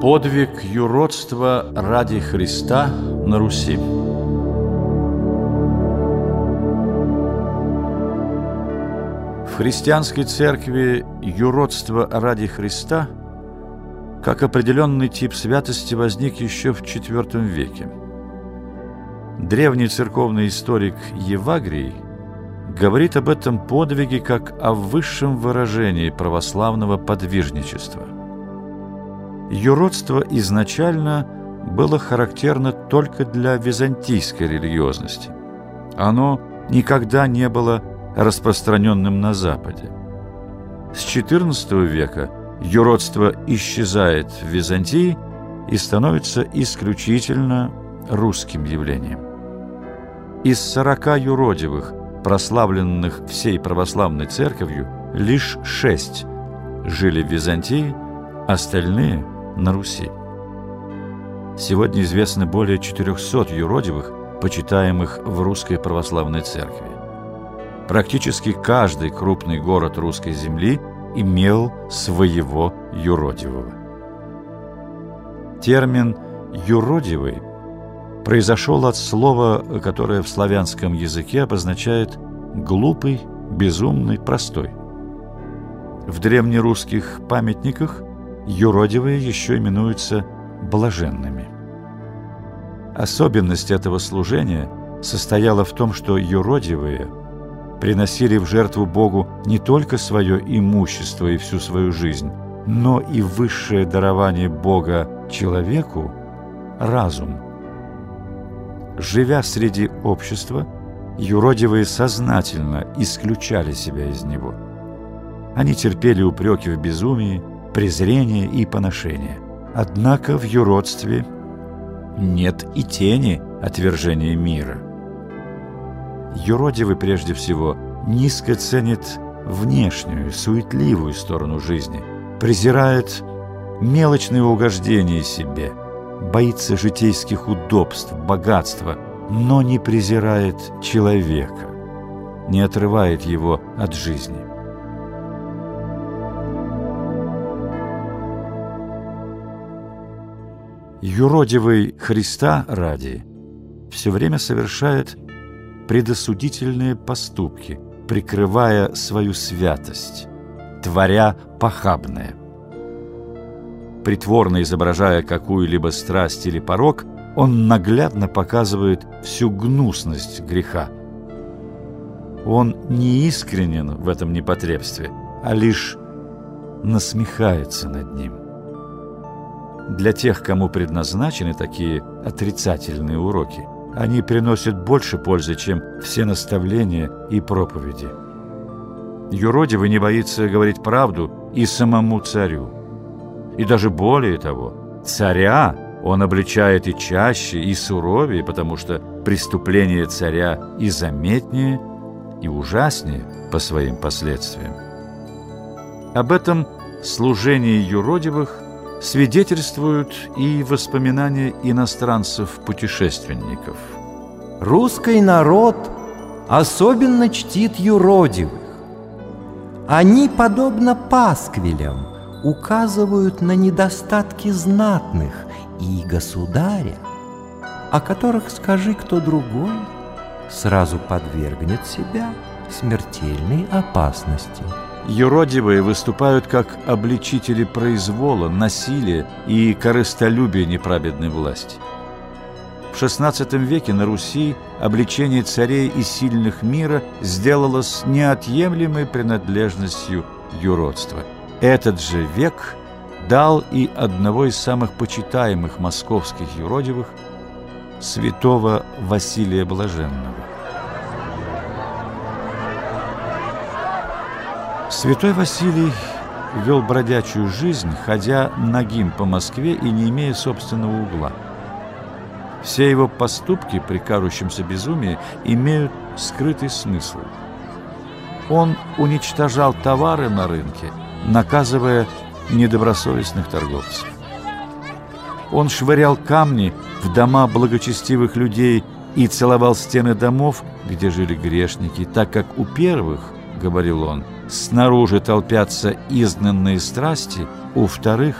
Подвиг юродства ради Христа на Руси. В христианской церкви юродство ради Христа как определенный тип святости возник еще в IV веке. Древний церковный историк Евагрий говорит об этом подвиге как о высшем выражении православного подвижничества – Юродство изначально было характерно только для византийской религиозности. Оно никогда не было распространенным на Западе. С XIV века юродство исчезает в Византии и становится исключительно русским явлением. Из сорока юродивых, прославленных всей православной церковью, лишь шесть жили в Византии, остальные – на Руси. Сегодня известно более 400 юродивых, почитаемых в Русской Православной Церкви. Практически каждый крупный город русской земли имел своего юродивого. Термин «юродивый» произошел от слова, которое в славянском языке обозначает «глупый», «безумный», «простой». В древнерусских памятниках юродивые еще именуются блаженными. Особенность этого служения состояла в том, что юродивые приносили в жертву Богу не только свое имущество и всю свою жизнь, но и высшее дарование Бога человеку – разум. Живя среди общества, юродивые сознательно исключали себя из него. Они терпели упреки в безумии – презрение и поношение. Однако в юродстве нет и тени отвержения мира. Юродивый прежде всего низко ценит внешнюю, суетливую сторону жизни, презирает мелочные угождения себе, боится житейских удобств, богатства, но не презирает человека, не отрывает его от жизни. Юродивый Христа ради все время совершает предосудительные поступки, прикрывая свою святость, творя похабное. Притворно изображая какую-либо страсть или порок, он наглядно показывает всю гнусность греха. Он не искренен в этом непотребстве, а лишь насмехается над ним. Для тех, кому предназначены такие отрицательные уроки, они приносят больше пользы, чем все наставления и проповеди. Юродивый не боится говорить правду и самому царю. И даже более того, царя он обличает и чаще, и суровее, потому что преступление царя и заметнее, и ужаснее по своим последствиям. Об этом служении юродивых свидетельствуют и воспоминания иностранцев-путешественников. Русский народ особенно чтит юродивых. Они, подобно пасквилям, указывают на недостатки знатных и государя, о которых скажи кто другой, сразу подвергнет себя смертельной опасности. Юродивые выступают как обличители произвола, насилия и корыстолюбия неправедной власти. В XVI веке на Руси обличение царей и сильных мира сделалось неотъемлемой принадлежностью юродства. Этот же век дал и одного из самых почитаемых московских юродивых – святого Василия Блаженного. Святой Василий вел бродячую жизнь, ходя нагим по Москве и не имея собственного угла. Все его поступки при кажущемся безумии имеют скрытый смысл. Он уничтожал товары на рынке, наказывая недобросовестных торговцев. Он швырял камни в дома благочестивых людей и целовал стены домов, где жили грешники, так как у первых, говорил он, – снаружи толпятся изгнанные страсти, у вторых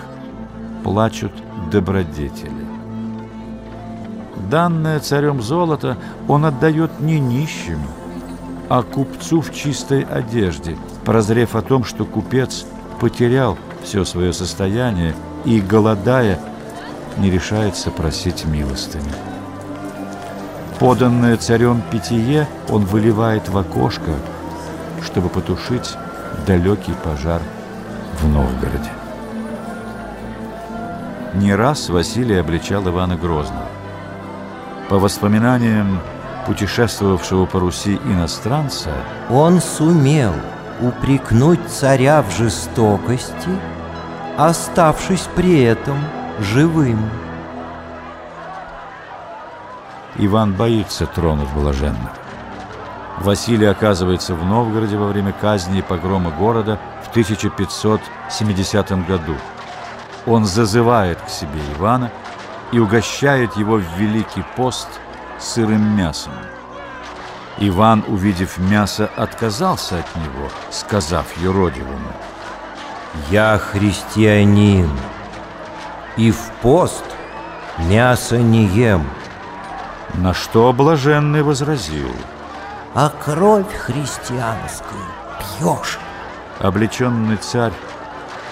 плачут добродетели. Данное царем золото он отдает не нищим, а купцу в чистой одежде, прозрев о том, что купец потерял все свое состояние и, голодая, не решается просить милостыни. Поданное царем питье он выливает в окошко, чтобы потушить далекий пожар в Новгороде. Не раз Василий обличал Ивана Грозного. По воспоминаниям путешествовавшего по Руси иностранца, он сумел упрекнуть царя в жестокости, оставшись при этом живым. Иван боится тронуть блаженных. Василий оказывается в Новгороде во время казни и погрома города в 1570 году. Он зазывает к себе Ивана и угощает его в Великий пост сырым мясом. Иван, увидев мясо, отказался от него, сказав юродивому, «Я христианин, и в пост мясо не ем». На что блаженный возразил, «А кровь христианскую пьешь». Облеченный царь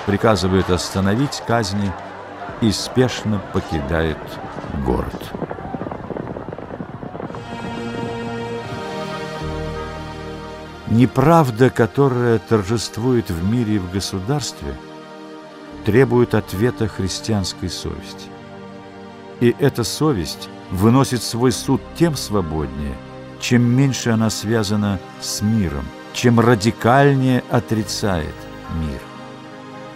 приказывает остановить казни и спешно покидает город. Неправда, которая торжествует в мире и в государстве, требует ответа христианской совести. И эта совесть выносит свой суд тем свободнее, чем меньше она связана с миром, чем радикальнее отрицает мир.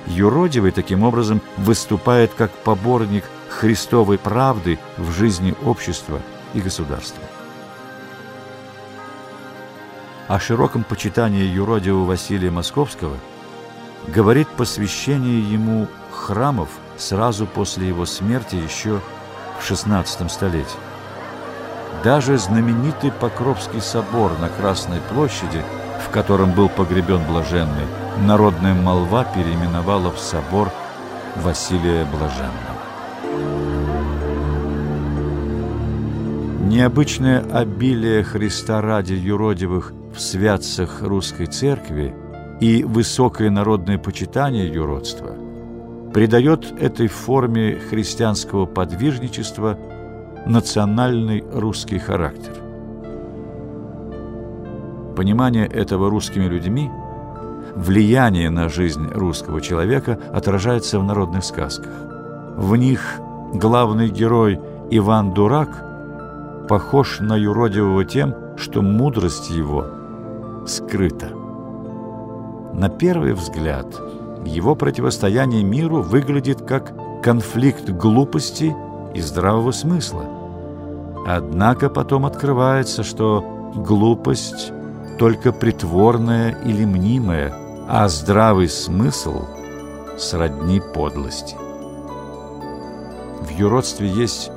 Юродивый таким образом выступает как поборник христовой правды в жизни общества и государства. О широком почитании юродивого Василия Московского говорит посвящение ему храмов сразу после его смерти еще в XVI столетии. Даже знаменитый Покровский собор на Красной площади, в котором был погребен блаженный, народная молва переименовала в собор Василия Блаженного. Необычное обилие Христа ради юродивых в святцах русской церкви и высокое народное почитание юродства придает этой форме христианского подвижничества национальный русский характер. Понимание этого русскими людьми, влияние на жизнь русского человека отражается в народных сказках. В них главный герой Иван Дурак похож на юродивого тем, что мудрость его – скрыто. На первый взгляд его противостояние миру выглядит как конфликт глупости и здравого смысла. Однако потом открывается, что глупость только притворная или мнимая, а здравый смысл сродни подлости. В юродстве есть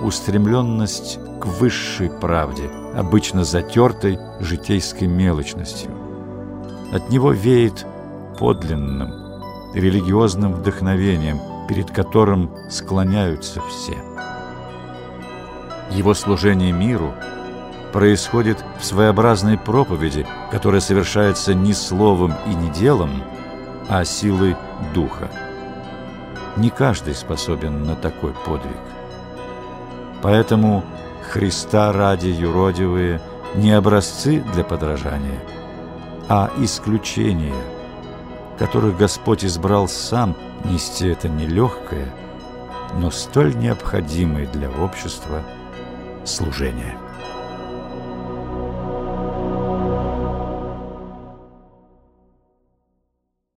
устремленность к высшей правде, обычно затертой житейской мелочностью. От него веет подлинным, религиозным вдохновением, перед которым склоняются все. Его служение миру происходит в своеобразной проповеди, которая совершается не словом и не делом, а силой духа. Не каждый способен на такой подвиг. Поэтому Христа ради юродивые не образцы для подражания, а исключения, которых Господь избрал сам нести это нелегкое, но столь необходимое для общества служение.